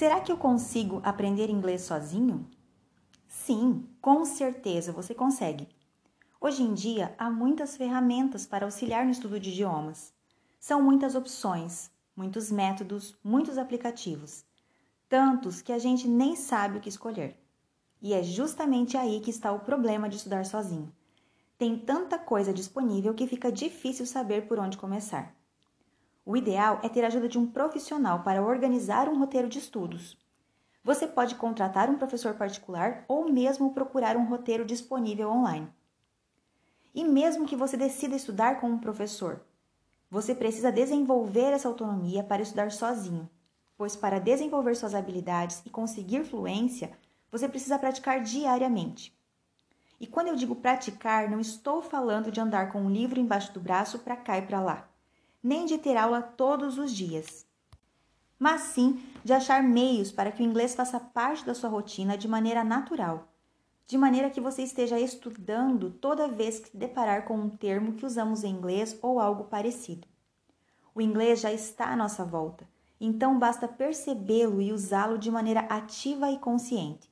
Será que eu consigo aprender inglês sozinho? Sim, com certeza você consegue. Hoje em dia há muitas ferramentas para auxiliar no estudo de idiomas. São muitas opções, muitos métodos, muitos aplicativos, tantos que a gente nem sabe o que escolher. E é justamente aí que está o problema de estudar sozinho. Tem tanta coisa disponível que fica difícil saber por onde começar. O ideal é ter a ajuda de um profissional para organizar um roteiro de estudos. Você pode contratar um professor particular ou mesmo procurar um roteiro disponível online. E mesmo que você decida estudar com um professor, você precisa desenvolver essa autonomia para estudar sozinho, pois para desenvolver suas habilidades e conseguir fluência, você precisa praticar diariamente. E quando eu digo praticar, não estou falando de andar com um livro embaixo do braço para cá e para lá, nem de ter aula todos os dias, mas sim de achar meios para que o inglês faça parte da sua rotina de maneira natural, de maneira que você esteja estudando toda vez que se deparar com um termo que usamos em inglês ou algo parecido. O inglês já está à nossa volta, então basta percebê-lo e usá-lo de maneira ativa e consciente.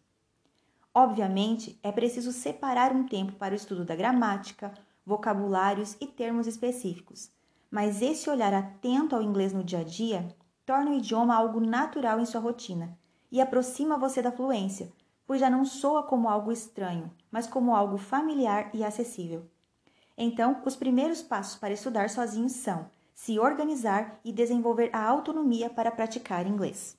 Obviamente, é preciso separar um tempo para o estudo da gramática, vocabulários e termos específicos, mas esse olhar atento ao inglês no dia a dia torna o idioma algo natural em sua rotina e aproxima você da fluência, pois já não soa como algo estranho, mas como algo familiar e acessível. Então, os primeiros passos para estudar sozinho são se organizar e desenvolver a autonomia para praticar inglês.